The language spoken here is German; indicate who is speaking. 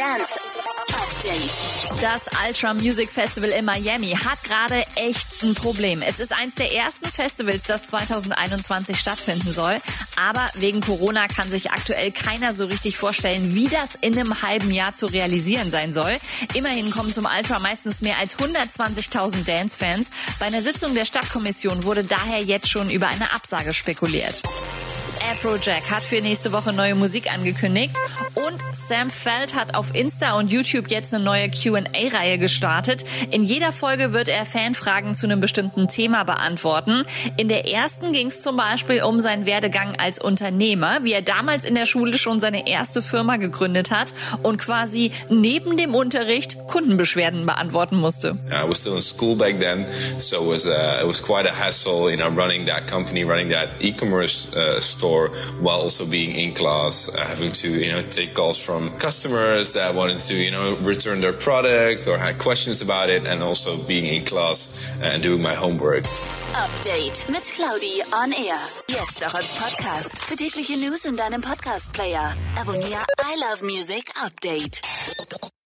Speaker 1: Dance Update.
Speaker 2: Das Ultra Music Festival in Miami hat gerade echt ein Problem. Es ist eins der ersten Festivals, das 2021 stattfinden soll. Aber wegen Corona kann sich aktuell keiner so richtig vorstellen, wie das in einem halben Jahr zu realisieren sein soll. Immerhin kommen zum Ultra meistens mehr als 120.000 Dance-Fans. Bei einer Sitzung der Stadtkommission wurde daher jetzt schon über eine Absage spekuliert. Afrojack hat für nächste Woche neue Musik angekündigt und Sam Feld hat auf Insta und YouTube jetzt eine neue Q&A-Reihe gestartet. In jeder Folge wird er Fanfragen zu einem bestimmten Thema beantworten. In der ersten ging es zum Beispiel um seinen Werdegang als Unternehmer, wie er damals in der Schule schon seine erste Firma gegründet hat und quasi neben dem Unterricht Kundenbeschwerden beantworten musste.
Speaker 3: I was still in school back then, so it was, uh, it was quite a hassle, you know, running that company, running that e-commerce uh, store while also being in class, uh, having to, you know, take calls from customers that wanted to, you know, return their product or had questions about it and also being in class and doing my homework.
Speaker 1: Update mit Claudi on Air. Jetzt auch als Podcast. Für tägliche News in deinem Podcast-Player. Abonniere I Love Music Update.